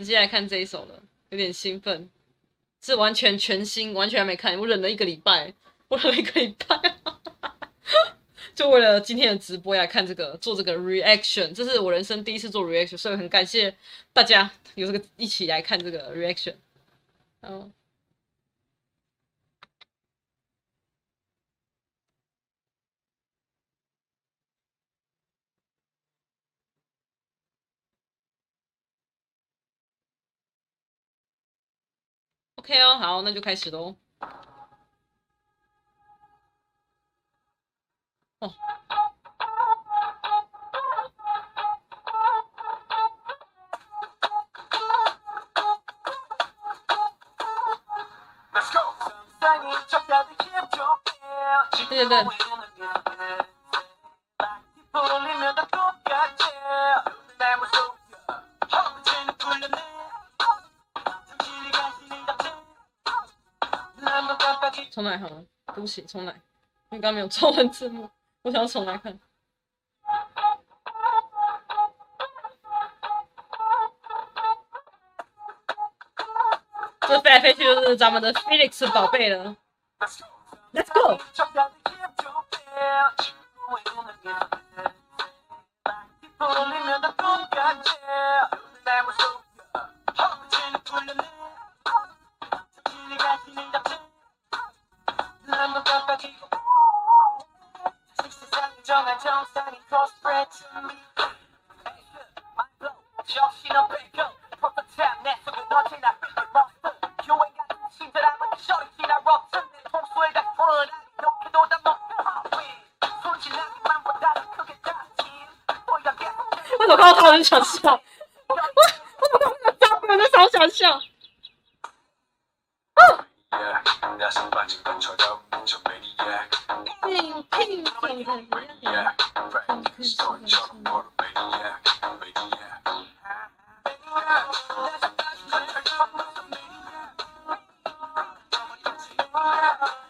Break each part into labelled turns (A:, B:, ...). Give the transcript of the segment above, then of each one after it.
A: 直接来看这一首了，有点兴奋，是完全全新，完全还没看，我忍了一个礼拜，我忍了一个礼拜，就为了今天的直播来看这个，做这个 reaction，这是我人生第一次做 reaction，所以很感谢大家有这个一起来看这个 reaction，嗯。OK 哦，好，那就开始喽。哦。对对对。重来好了，对不起，重来，因为刚没有中文字幕，我想要重来看。这飞来飞去就是咱们的 Felix 宝贝了，Let's go。我很想笑，我我我我我真的超想笑。 Bye.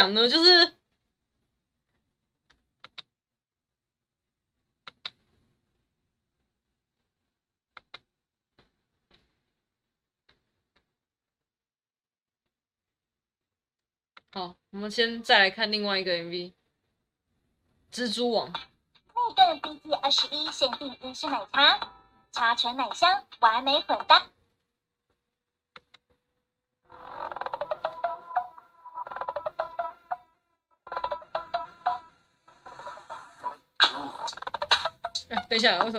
A: 讲呢？就是，好，我们先再来看另外一个 MV，《蜘蛛网》。
B: 那个 BG 二十一限定英式奶茶，茶醇奶香，完美混搭。
A: 等一下我手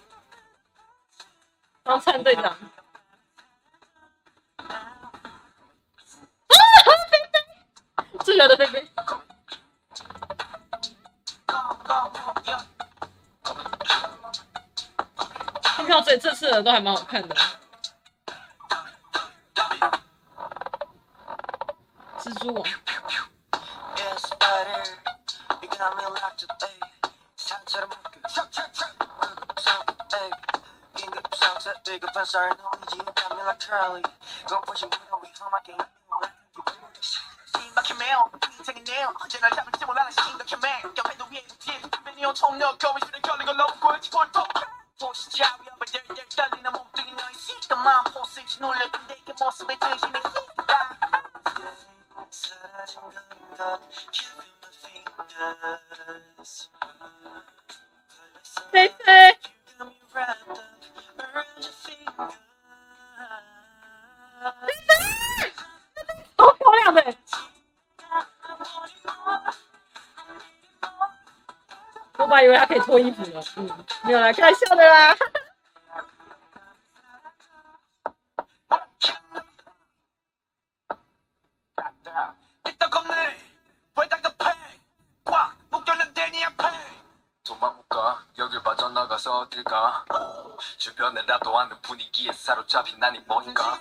A: 都还蛮好看的，蜘蛛网。菲菲。我还以为他可以脱衣服了，嗯，没有来开玩笑的啦。 것들과 주변의 라도하는 분위기에 사로잡힌 난이 뭔가.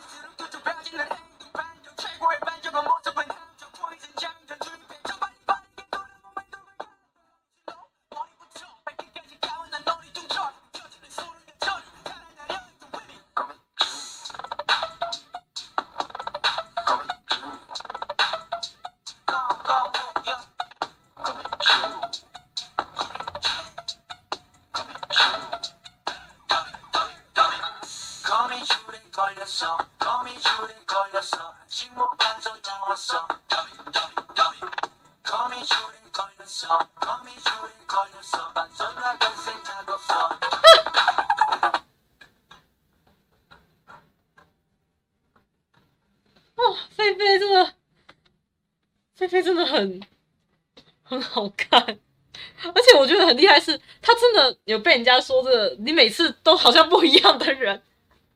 A: 有被人家说这，你每次都好像不一样的人。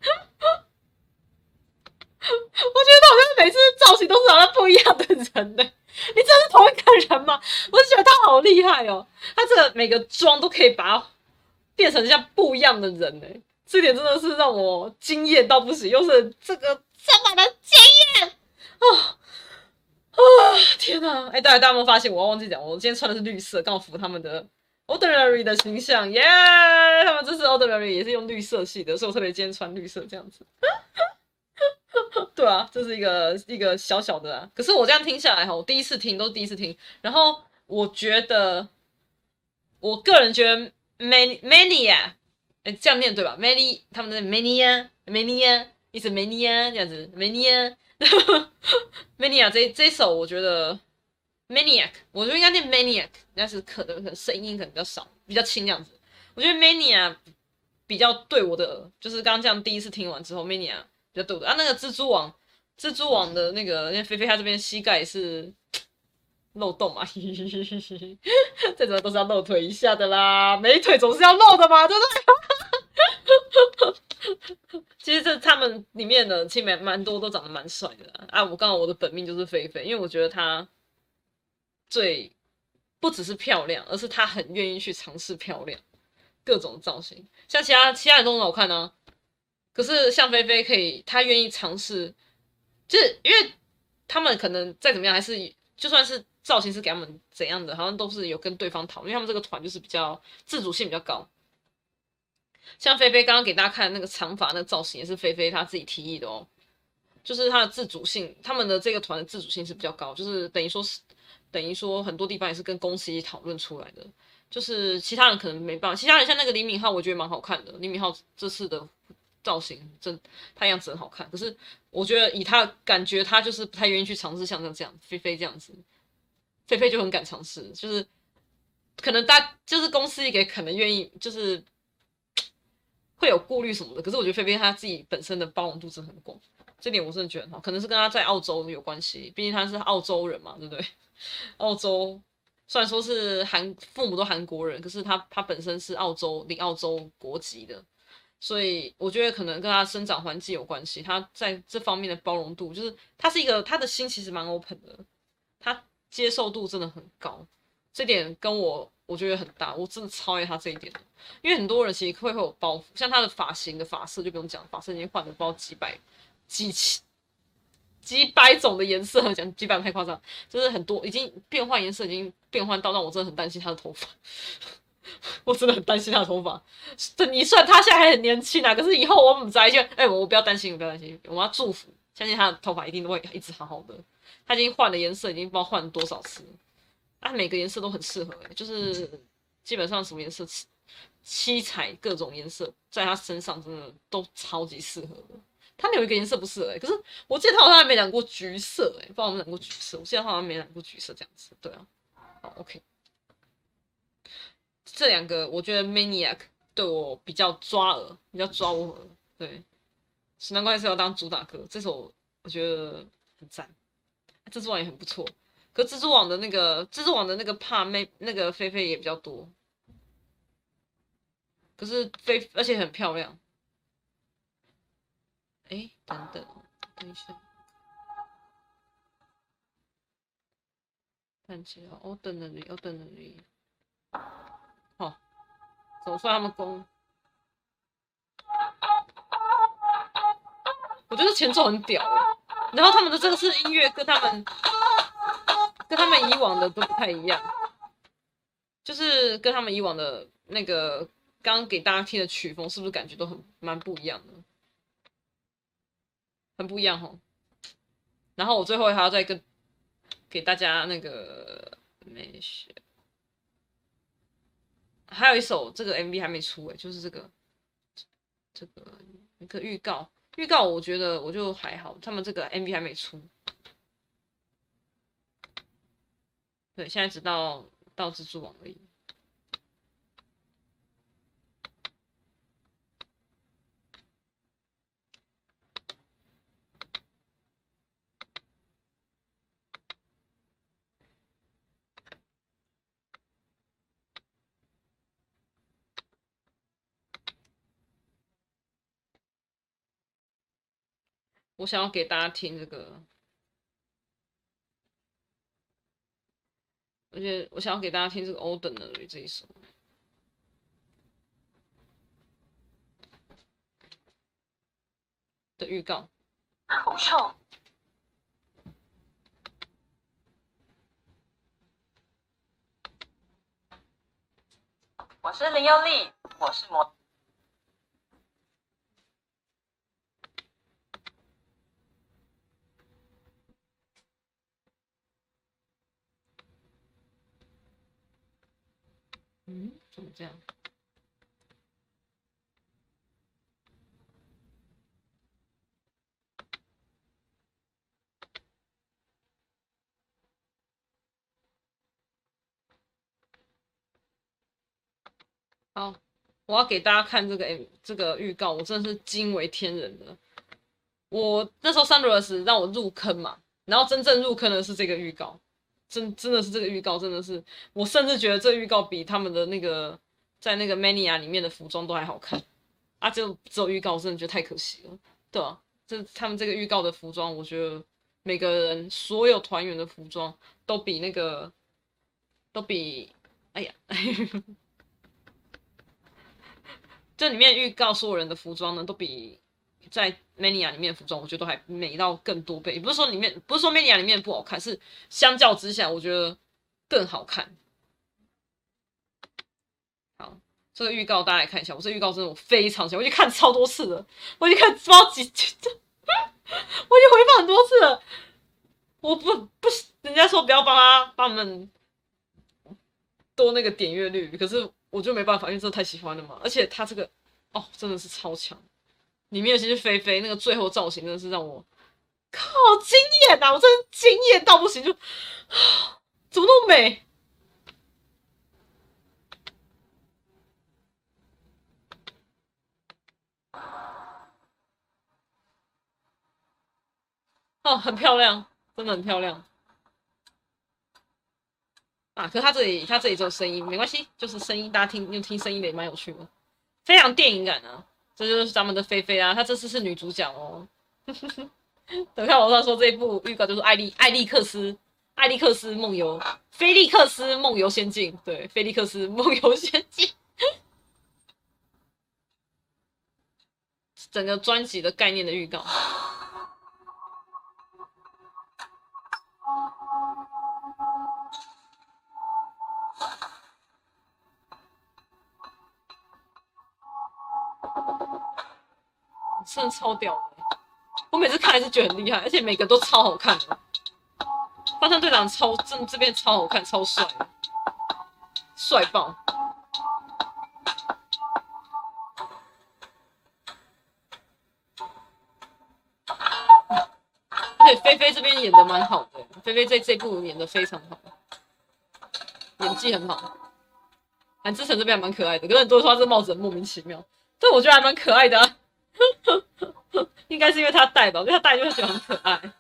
A: 我觉得他好像每次造型都是好像不一样的人呢。你真的是同一个人吗？我就觉得他好厉害哦，他这个每个妆都可以把它变成像不一样的人呢。这点真的是让我惊艳到不行，又是这个这么的惊艳哦。啊、哦、天哪！哎，大家大家有没有发现？我要忘记讲，我今天穿的是绿色，刚好符合他们的 ordinary 的形象，耶、yeah!！他们这次 ordinary 也是用绿色系的，所以我特别今天穿绿色这样子。对啊，这是一个一个小小的啊。可是我这样听下来哈，我第一次听都是第一次听，然后我觉得，我个人觉得 many Many 啊哎，这样念对吧？many 他们的 Many 啊，Many 啊 is Many 啊这样子，Many 啊。Many 啊这这首我觉得 Maniac，我觉得应该念 Maniac，但是可能可能声音可能比较少，比较轻这样子。我觉得 Maniac 比较对我的，就是刚刚这样第一次听完之后，Maniac 比较对我的啊。那个蜘蛛网，蜘蛛网的那个，因为菲菲她这边膝盖是漏洞嘛，再怎么都是要露腿一下的啦，美腿总是要露的嘛，对不对？
C: 其实这他们里面的其实蛮蛮多都长得蛮帅的啊！啊我刚好我的本命就是菲菲，因为我觉得她最不只是漂亮，而是她很愿意去尝试漂亮，各种造型。像其他其他人都很好看呢、可是像菲菲可以，她愿意尝试，就是因为他们可能再怎么样，还是就算是造型师给他们怎样的，好像都是有跟对方讨论，因为他们这个团就是比较自主性比较高。像菲菲刚刚给大家看的那个长发那个造型，也是菲菲她自己提议的哦。就是她的自主性，他们的这个团的自主性是比较高，就是等于说是等于说很多地方也是跟公司一起讨论出来的。就是其他人可能没办法，其他人像那个李敏镐，我觉得蛮好看的。李敏镐这次的造型真，他样子很好看。可是我觉得以他感觉，他就是不太愿意去尝试像这样菲菲这样子。菲菲就很敢尝试，就是可能大就是公司一个可能愿意就是。会有顾虑什么的，可是我觉得菲菲她自己本身的包容度真的很广，这点我真的觉得很好，可能是跟他在澳洲有关系，毕竟他是澳洲人嘛，对不对？澳洲虽然说是韩父母都韩国人，可是他他本身是澳洲领澳洲国籍的，所以我觉得可能跟他生长环境有关系，他在这方面的包容度，就是他是一个他的心其实蛮 open 的，他接受度真的很高，这点跟我。我觉得很大，我真的超爱他这一点，因为很多人其实会会有包袱，像他的发型的发色就不用讲，发色已经换了不知道几百、几千、几百种的颜色，讲几百太夸张，就是很多已经变换颜色，已经变换到让我真的很担心他的头发，我真的很担心他的头发。这你算他现在还很年轻啊，可是以后我们在就哎，我不要担心，我不要担心，我要祝福，相信他的头发一定都会一直好好的。他已经换了颜色，已经不知道换了多少次。它、啊、每个颜色都很适合、就是基本上什么颜色七七彩各种颜色，在他身上真的都超级适合的。他们有一个颜色不适合、欸，可是我记得他好像还没染过橘色、欸，不知道有没有染过橘色。我记得他好像没染过橘色这样子，对啊。好，OK。这两个我觉得 Maniac 对我比较抓耳，比较抓我耳，对。难怪是要当主打歌，这首我觉得很赞，蜘蛛网也很不错。可蜘蛛网的那个蜘蛛网的那个怕妹那个菲菲也比较多，可是菲而且很漂亮。哎、等等，等一下，看起来我等了你，我等了你。好，总算他们攻。我觉得前奏很屌，然后他们的这个是音乐跟他们。跟他们以往的都不太一样，就是跟他们以往的那个刚给大家听的曲风，是不是感觉都很蛮不一样的？很不一样哦。然后我最后还要再跟给大家那个没事，还有一首这个 MV 还没出诶，就是这个这个一个预告，预告我觉得我就还好，他们这个 MV 还没出。对，现在只到到蜘蛛网而已。我想要给大家听这个。而且我想要给大家听这个《Olden》的》这一首的预告。
B: 好臭！我是林优丽，我是魔。
C: 嗯，怎么这样？好，我要给大家看这个 M 这个预告，我真的是惊为天人的。我那时候 Sunrise 让我入坑嘛，然后真正入坑的是这个预告。真真的是这个预告，真的是我甚至觉得这预告比他们的那个在那个 Mania 里面的服装都还好看。啊，就只有预告，真的觉得太可惜了，对啊，这他们这个预告的服装，我觉得每个人所有团员的服装都比那个都比，哎呀，这里面预告所有人的服装呢，都比在 Mania 里面服装，我觉得都还美到更多倍。不是说里面不是说 Mania 里面不好看，是相较之下，我觉得更好看。好这个预告大家来看一下，我这预告真的我非常喜欢，我已经看超多次了，我已经看不知道几次，我已经回放很多次了。我不不，人家说不要帮他帮我们多那个点阅率，可是我就没办法，因为真的太喜欢了嘛。而且他这个哦，真的是超强，里面尤其是菲菲那个最后造型，真的是让我靠惊艳啊！我真的惊艳到不行，就怎么那么美。哦，很漂亮，真的很漂亮啊！可是它这里，它这里只有声音，没关系，就是声音，大家听，用听声音的也蛮有趣的，非常电影感啊！这就是咱们的菲菲啊，她这次是女主角哦。等看网上说这一部预告就是艾利艾利克斯艾利克斯梦游菲利克斯梦游仙境，对，菲利克斯梦游仙境，整个专辑的概念的预告。真的超屌的！我每次看还是觉得很厉害，而且每个都超好看的。方向队长超真，这边超好看，超帅，帅爆！而且菲菲这边演的蛮好的，菲菲在这部演的非常好，演技很好。韩志成这边还蛮可爱的，可是很多人说他这帽子很莫名其妙，但我觉得还蛮可爱的啊。应该是因为他戴吧，因为他戴就会觉得很可爱。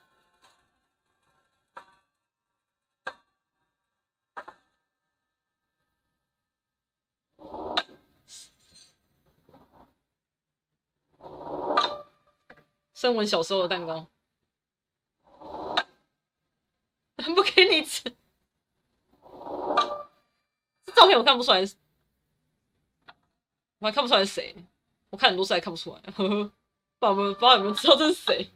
C: 声文小时候的蛋糕，不给你吃。这照片我看不出来，我还看不出来是谁。我看很多次还看不出来，呵呵，爸爸不知道有没有知道这是谁？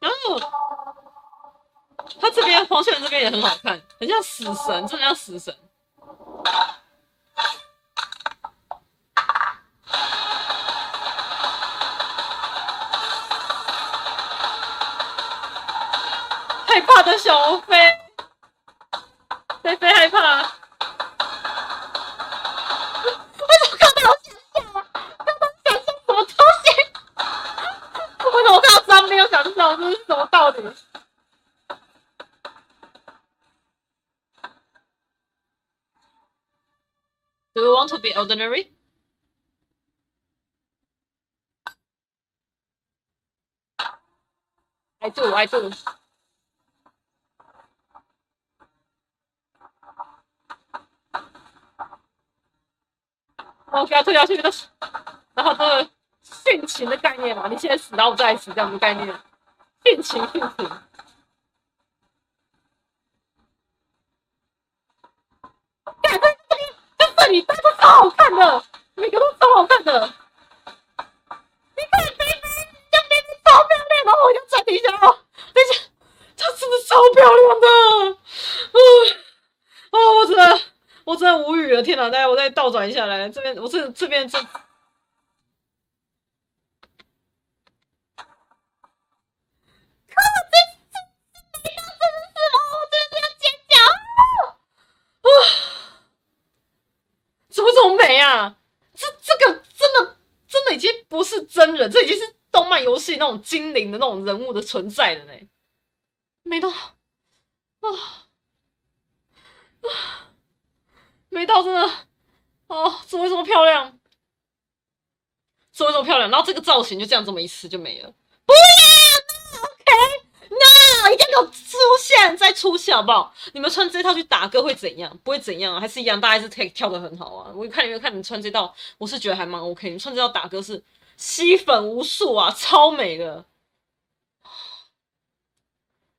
C: 然后他这边黄秀仁这边也很好看，很像死神，真的像死神。小飞，菲菲害怕。为什么看到我想笑？刚刚想笑什么东西？为什么我看到张没有想笑？这是什么道理？Do you want to be ordinary? I do, I 我给他推下去，然后这个 殉情的概念嘛，你先死，然后我再死，这样的概念，殉情殉情。看这这里，这这里，这都超好看的，每个都超好看的。你看菲菲，这边超漂亮，然后我就暂停一下哦，等一下，她真的超漂亮的，嗯，哦，我真的。我真的无语了，天哪！大家，我再倒转一下来，这边我这这边这，啊！怎么这么美啊？这这个真的真的已经不是真人，这已经是动漫游戏那种精灵的那种人物的存在了呢，美到啊啊！美到真的哦，怎么这么漂亮？怎么这么漂亮？然后这个造型就这样这么一次就没了。不要，OK，No，一定要出现再出现好不好？你们穿这套去打歌会怎样？不会怎样，还是一样，大家还是跳跳得很好啊。我看你们看你们穿这套，我是觉得还蛮 OK。你们穿这套打歌是吸粉无数啊，超美的，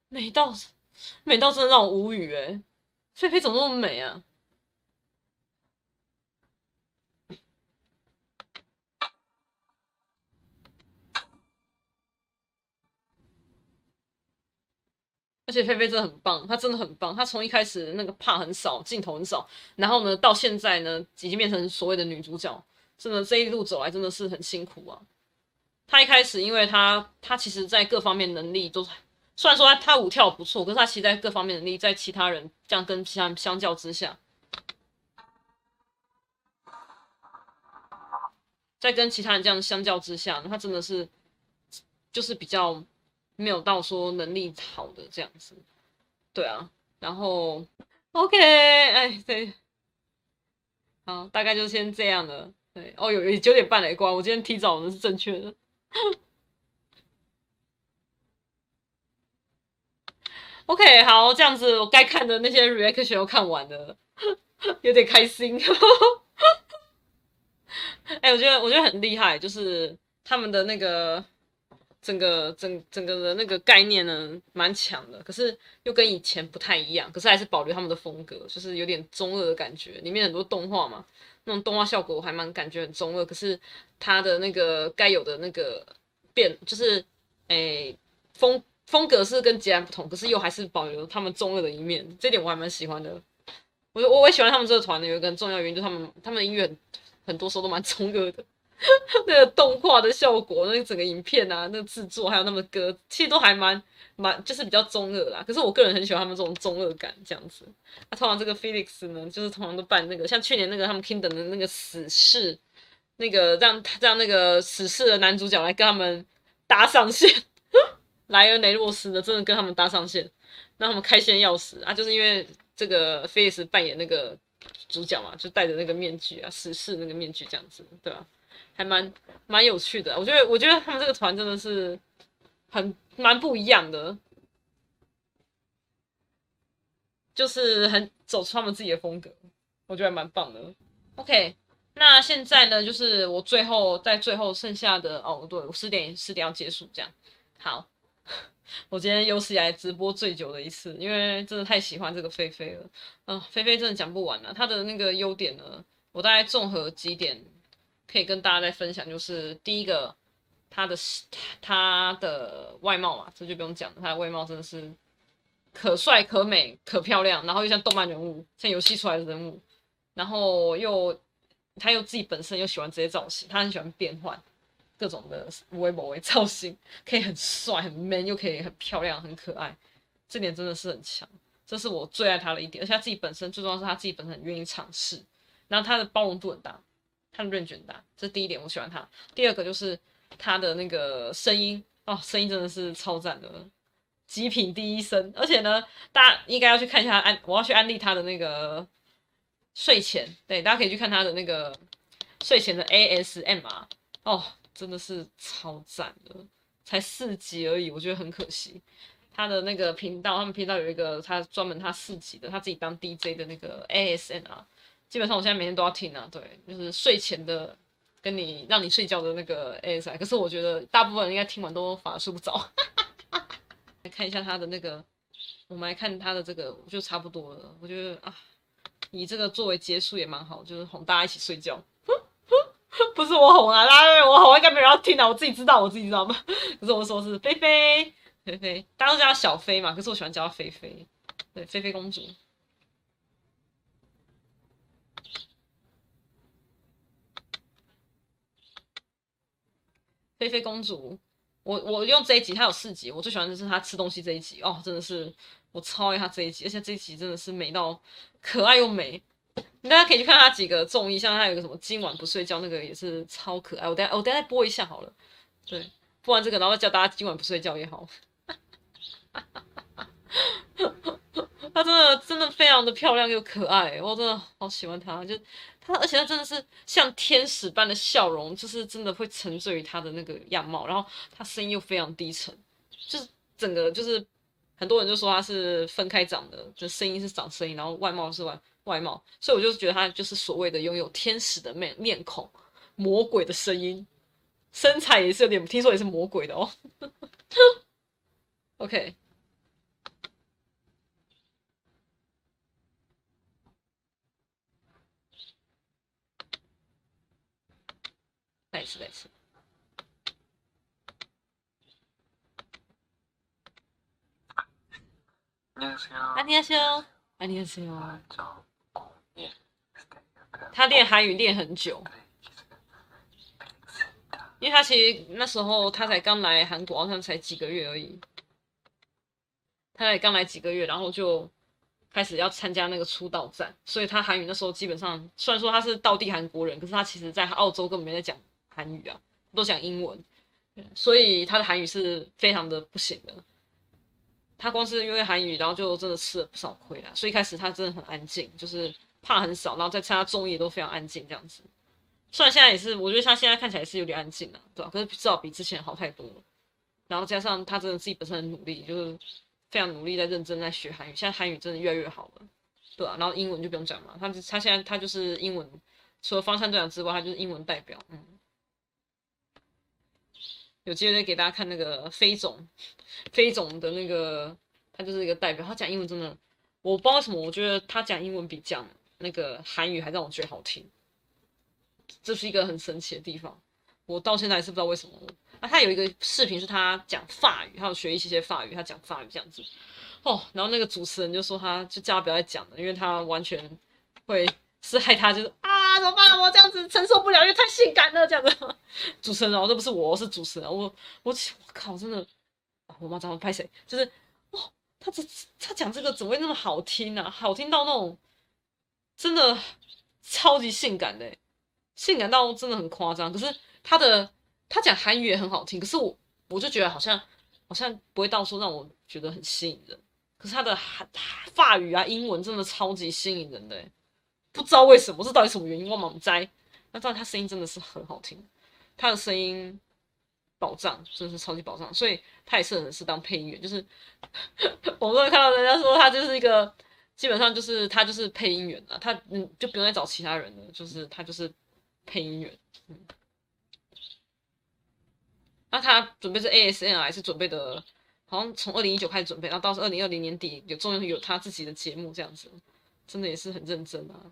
C: 美到美到真的让我无语诶。菲菲怎么那么美啊？而且菲菲真的很棒，她真的很棒。她从一开始那个怕很少，镜头很少，然后呢，到现在呢，已经变成所谓的女主角。真的这一路走来真的是很辛苦啊。她一开始，因为她她其实在各方面能力都，虽然说她她舞跳不错，可是她其实在各方面能力，在其他人这样跟其他人相较之下，在跟其他人这样相较之下，她真的是就是比较。没有到说能力好的这样子，对啊，然后 OK，哎，对，好，大概就先这样了。对，哦，有有九点半来关，我今天提早的是正确的。OK，好，这样子我该看的那些 reaction 都看完了，有点开心。哎，我觉得我觉得很厉害，就是他们的那个。整个整整个的那个概念呢，蛮强的，可是又跟以前不太一样，可是还是保留他们的风格，就是有点中二的感觉。里面很多动画嘛，那种动画效果我还蛮感觉很中二，可是它的那个该有的那个变，就是诶风风格是跟截然不同，可是又还是保留他们中二的一面，这点我还蛮喜欢的。我我我也喜欢他们这个团的有一个很重要原因，就他们他们的音乐，很多时候都蛮中二的。那个动画的效果，那个整个影片啊，那个制作还有那么歌，其实都还蛮蛮，就是比较中二啦。可是我个人很喜欢他们这种中二感这样子。那、啊、通常这个 Felix 呢，就是通常都扮那个，像去年那个他们 Kingdom 的那个死侍，那个让让那个死侍的男主角来跟他们搭上线，莱恩雷诺斯呢，真的跟他们搭上线，让他们开心要死啊！就是因为这个 Felix 扮演那个主角嘛，就戴着那个面具啊，死侍那个面具这样子，对吧、还蛮蛮有趣的，我觉得我觉得他们这个团真的是很蛮不一样的，就是很走出他们自己的风格，我觉得蛮棒的。OK，那现在呢，就是我最后在最后剩下的哦，对，我十点十点要结束这样。好，我今天有史以来直播最久的一次，因为真的太喜欢这个菲菲了。啊、呃，菲菲真的讲不完了，她的那个优点呢，我大概综合几点。可以跟大家再分享，就是第一个，他的他的外貌嘛，这就不用讲了，他的外貌真的是可帅可美可漂亮，然后又像动漫人物，像游戏出来的人物，然后又他又自己本身又喜欢这些造型，他很喜欢变换各种的微博为造型，可以很帅很 man，又可以很漂亮很可爱，这点真的是很强，这是我最爱他的一点，而且他自己本身最重要是他自己本身很愿意尝试，然后他的包容度很大。他的认卷大，这是第一点，我喜欢他。第二个就是他的那个声音哦，声音真的是超赞的，极品第一声。而且呢，大家应该要去看一下安，我要去安利他的那个睡前，对，大家可以去看他的那个睡前的 ASMR 哦，真的是超赞的，才四集而已，我觉得很可惜。他的那个频道，他们频道有一个他专门他四集的，他自己当 DJ 的那个 ASMR。基本上我现在每天都要听啊，对，就是睡前的，跟你让你睡觉的那个 ASI。可是我觉得大部分人应该听完都反而睡不着。来 看一下他的那个，我们来看他的这个，就差不多了。我觉得啊，以这个作为结束也蛮好，就是哄大家一起睡觉。不是我哄啊，大家我哄应该没人要听啊，我自己知道，我自己知道吗？可是我说是菲菲，菲菲，大家都叫她小菲嘛，可是我喜欢叫她菲菲，对，菲菲公主。菲菲公主，我我用这一集，她有四集，我最喜欢的是她吃东西这一集哦，真的是我超爱她这一集，而且这一集真的是美到可爱又美。大家可以去看她几个综艺，像她有个什么今晚不睡觉，那个也是超可爱。我等下我等下再播一下好了，对，播完这个然后叫大家今晚不睡觉也好。她真的真的非常的漂亮又可爱，我真的好喜欢她，就他而且他真的是像天使般的笑容，就是真的会沉醉于他的那个样貌，然后他声音又非常低沉，就是整个就是很多人就说他是分开长的，就声音是长声音，然后外貌是外外貌，所以我就觉得他就是所谓的拥有天使的面面孔，魔鬼的声音，身材也是有点，听说也是魔鬼的哦。OK。再一次，再一次。안녕하세요，안녕하세요。他练韩语练很久，因为他其实那时候他才刚来韩国，好像才几个月而已。他才刚来几个月，然后就开始要参加那个出道战，所以他韩语那时候基本上，虽然说他是道地韩国人，可是他其实在澳洲根本没在讲。 韩语啊，都讲英文，所以他的韩语是非常的不行的。他光是因为韩语，然后就真的吃了不少亏啊。所以一开始他真的很安静，就是怕很少，然后在参加综艺都非常安静这样子。虽然现在也是，我觉得他现在看起来是有点安静了，对吧？可是至少比之前好太多了。然后加上他真的自己本身很努力，就是非常努力在认真在学韩语。现在韩语真的越来越好了，对吧？然后英文就不用讲嘛，他他现在他就是英文，除了方山队长之外，他就是英文代表，嗯。有机会再给大家看那个飞总，飞总的那个，他就是一个代表。他讲英文真的，我不知道什么，我觉得他讲英文比讲那个韩语还让我觉得好听。这是一个很神奇的地方，我到现在还是不知道为什么。啊，他有一个视频是他讲法语，他有学一些些法语，他讲法语这样子。哦，然后那个主持人就说他，就叫他不要再讲了，因为他完全会。是害他就是啊，怎么办？我这样子承受不了，因为太性感了，这样子。主持人哦，这不是我，是主持人。我我我靠，真的，我妈找我拍谁？就是哦，他这他讲这个怎么会那么好听呢、啊？好听到那种真的超级性感的，性感到真的很夸张。可是他的他讲韩语也很好听，可是我我就觉得好像好像不会到说让我觉得很吸引人。可是他的韩法语啊、英文真的超级吸引人的。不知道为什么，这到底什么原因？我猛摘。那知道他声音真的是很好听，他的声音宝藏，真的是超级宝藏，所以他也是很适当配音员。就是 我都会看到人家说他就是一个，基本上就是他就是配音员了，他嗯就不用再找其他人了，就是他就是配音员。嗯，那他准备是 ASMR 还是准备的？好像从二零一九开始准备，然后到二零二零年底有终于有他自己的节目这样子，真的也是很认真啊。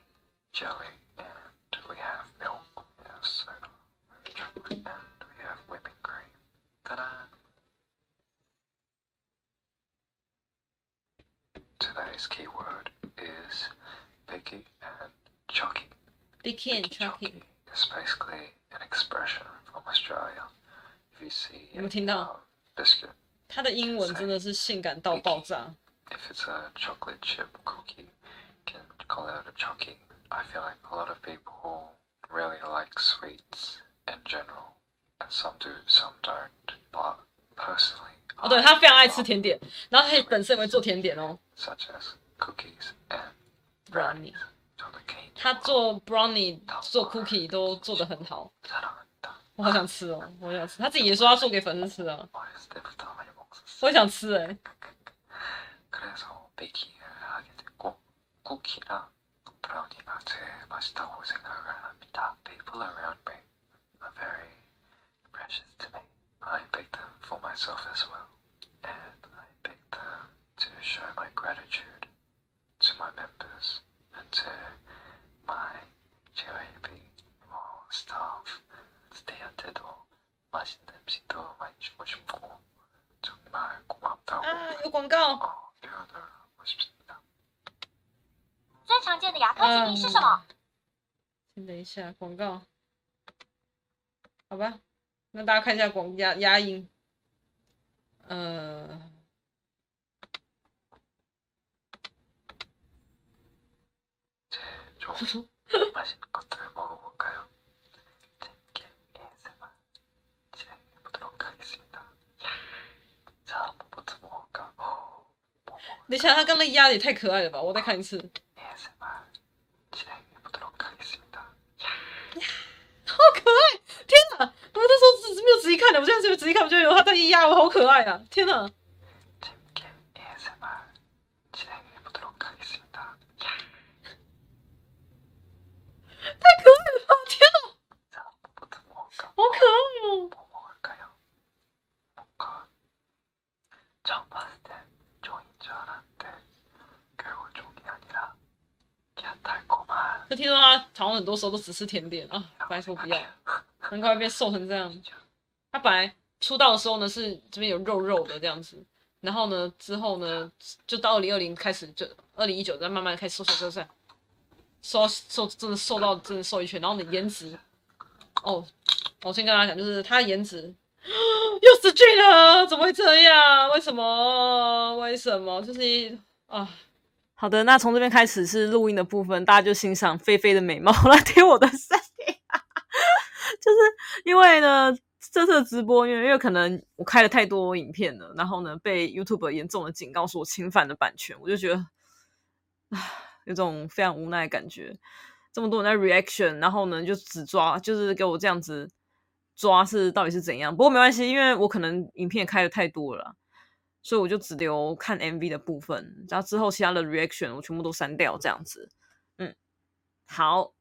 C: 有没有听到？他的英文真的是性感到爆炸。 哦，对，他非常爱吃甜点，然后他本身也会做甜点哦。Brownie. 他做 brownie 做 cookie 都做得很好，我好想吃哦，我好想吃。他自己也说要做给粉丝吃啊，我也想吃哎。 가까우니까
D: 맛있다고 생각을 합니다. People around me are very precious to me. I pick them for myself as well, and I pick them to show my gratitude to my members and to my JYP or staff. 스테이한테도 맛있는 ah, the 많이 주고
B: 最常见的牙科疾病是什么？
C: 先等一下广告，好吧，那大家看一下广牙牙龈，呃。你想他刚那压的也太可爱了吧！我再看一次，好可爱！天哪，我那时候只是没有仔细看的，我现在仔细看，我就有他在压我，好可爱啊！天哪！太可爱了！天哪，好可爱哦！就听说他好像很多时候都只吃甜点啊，拜托不要，难怪变瘦成这样。他本来出道的时候呢是这边有肉肉的这样子，然后呢之后呢就到二零二零开始就二零一九再慢慢开始瘦瘦瘦瘦。瘦瘦真的瘦到真的瘦一圈，然后你颜值，哦，我先跟大家讲，就是他颜值又死去了，怎么会这样？为什么？为什么？就是啊，好的，那从这边开始是录音的部分，大家就欣赏菲菲的美貌来听我的声音，就是因为呢这次的直播，因为因为可能我开了太多影片了，然后呢被 YouTube 严重的警告说我侵犯了版权，我就觉得唉。有种非常无奈的感觉，这么多人在 reaction，然后呢就只抓，就是给我这样子抓是到底是怎样？不过没关系，因为我可能影片开的太多了，所以我就只留看 MV 的部分，然后之后其他的 reaction 我全部都删掉，这样子。嗯，好，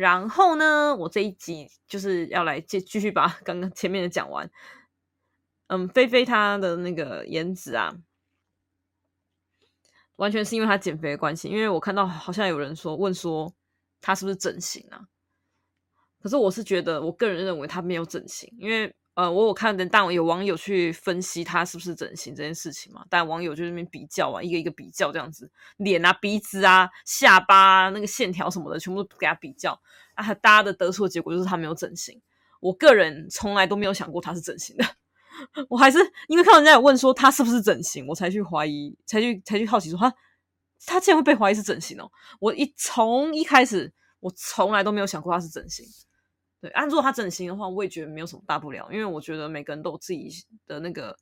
C: 然后呢，我这一集就是要来继继续把 刚刚前面的讲完。嗯，菲菲她的那个颜值啊。完全是因为她减肥的关系，因为我看到好像有人说问说她是不是整形啊？可是我是觉得，我个人认为她没有整形，因为呃，我有看的，但有网友去分析他是不是整形这件事情嘛，但网友就那边比较啊，一个一个比较这样子，脸啊、鼻子啊、下巴啊，那个线条什么的，全部都给他比较啊，大家的得出的结果就是他没有整形。我个人从来都没有想过他是整形的。我还是因为看到人家有问说他是不是整形，我才去怀疑，才去才去好奇说他他竟然会被怀疑是整形哦！我一从一开始我从来都没有想过他是整形。对，按、啊、如果他整形的话，我也觉得没有什么大不了，因为我觉得每个人都有自己的那个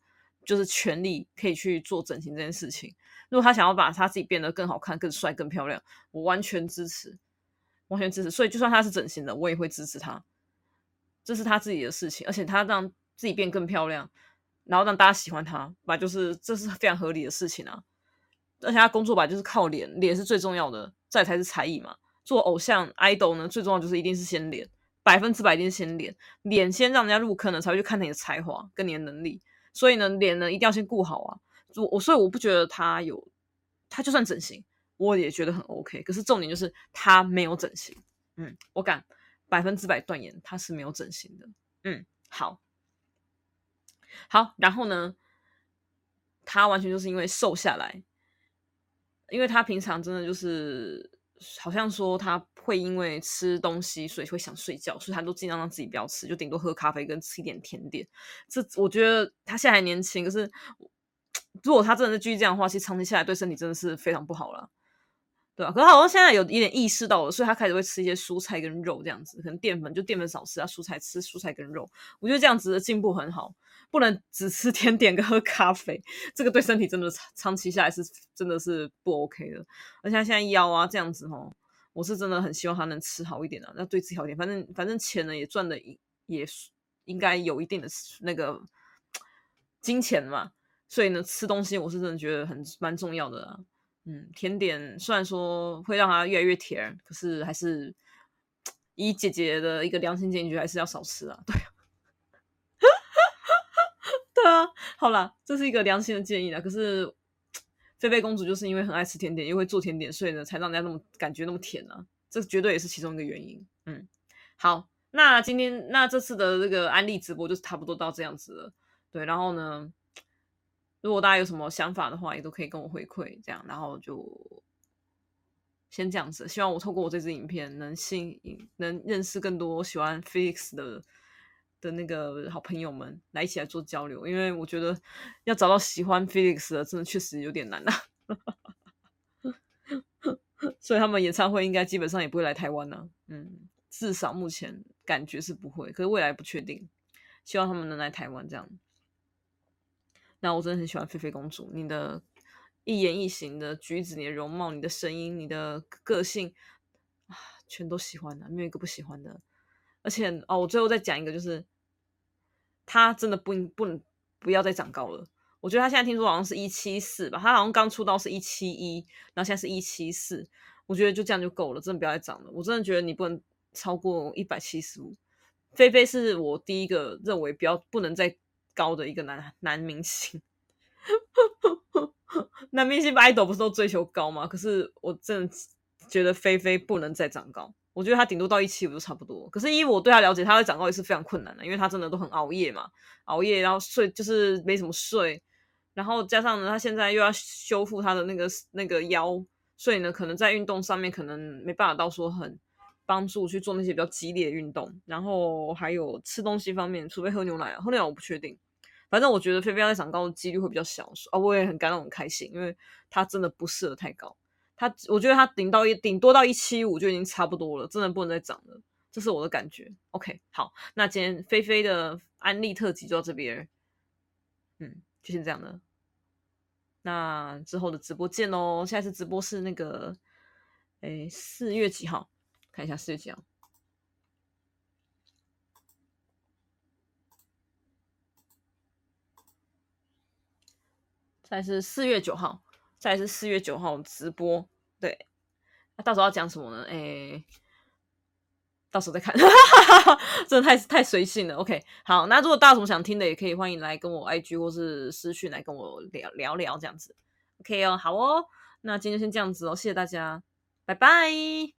C: 就是权利可以去做整形这件事情。如果他想要把他自己变得更好看、更帅、更漂亮，我完全支持，完全支持。所以就算他是整形的，我也会支持他，这是他自己的事情，而且他让。自己变更漂亮，然后让大家喜欢他，吧，就是这是非常合理的事情啊。而且他工作吧，就是靠脸，脸是最重要的，再才是才艺嘛。做偶像 idol 呢，最重要就是一定是先脸，百分之百一定先脸，脸先让人家入坑了，才会去看你的才华跟你的能力。所以呢，脸呢一定要先顾好啊。我我所以我不觉得他有，他就算整形，我也觉得很 OK。可是重点就是他没有整形，嗯，我敢百分之百断言他是没有整形的。嗯，好。好，然后呢，他完全就是因为瘦下来，因为他平常真的就是好像说他会因为吃东西，所以会想睡觉，所以他都尽量让自己不要吃，就顶多喝咖啡跟吃一点甜点。这我觉得他现在还年轻，可是如果他真的是继续这样的话，其实长期下来对身体真的是非常不好了。对啊，可是好像现在有一点意识到了，所以他开始会吃一些蔬菜跟肉这样子，可能淀粉就淀粉少吃啊，蔬菜吃蔬菜跟肉。我觉得这样子的进步很好，不能只吃 甜点跟喝咖啡，这个对身体真的长期下来是真的是不 OK 的。而且他现在腰啊这样子哦，我是真的很希望他能吃好一点啊，要对自己好一点。反正反正钱呢也赚的也应该有一定的那个金钱嘛，所以呢吃东西我是真的觉得很蛮重要的啊。嗯，甜点虽然说会让它越来越甜，可是还是 以姐姐的一个良心建议，还是要少吃啊。对，对啊，好啦，这是一个良心的建议啦。可是菲菲公主就是因为很爱吃甜点，又会做甜点，所以呢，才让人家那么感觉那么甜啊。这绝对也是其中一个原因。嗯，好，那今天那这次的这个安利直播就差不多到这样子了。对，然后呢，如果大家有什么想法的话，也都可以跟我回馈，这样，然后就先这样子。希望我透过我这支影片，能吸引、能认识更多喜欢 Felix 的的那个好朋友们，来一起来做交流。因为我觉得要找到喜欢 Felix 的，真的确实有点难呐、啊。所以他们演唱会应该基本上也不会来台湾呢、嗯，至少目前感觉是不会，可是未来不确定。希望他们能来台湾这样。那我真的很喜欢菲菲公主，你的一言一行的举止，你的容貌，你的声音，你的个性啊，全都喜欢的，没有一个不喜欢的。而且哦，我最后再讲一个，就是他真的不不能不要再长高了。我觉得他现在听说好像是一七四吧，他好像刚出道是一七一，然后现在是一七四。我觉得就这样就够了，真的不要再长了。我真的觉得你不能超过一百七十五。菲菲是我第一个认为不要不能再。高的一个男男明星，男明星，idol 不是都追求高吗？可是我真的觉得菲菲不能再长高，我觉得他顶多到一七五就差不多。可是以我对他了解，他会长高也是非常困难的，因为他真的都很熬夜嘛，熬夜然后睡就是没什么睡，然后加上呢，他现在又要修复他的那个那个腰，所以呢，可能在运动上面可能没办法到说很帮助去做那些比较激烈的运动，然后还有吃东西方面，除非喝牛奶，喝牛奶我不确定。反正我觉得菲菲要再长高的几率会比较小，啊，我也很感到很开心，因为他真的不适合太高。他，我觉得他顶到一顶多到一七五就已经差不多了，真的不能再长了，这是我的感觉。OK，好，那今天菲菲的安利特辑就到这边，嗯，就先这样了。那之后的直播见喽，下一次直播是那个，诶，四月几号？看一下四月几号。再是四月九号，再是四月九号直播，对，那到时候要讲什么呢？哎、到时候再看，真的太太随性了。OK，好，那如果大家有什么想听的，也可以欢迎来跟我 IG 或是私讯来跟我聊聊聊这样子。OK 哦，好哦，那今天先这样子哦，谢谢大家，拜拜。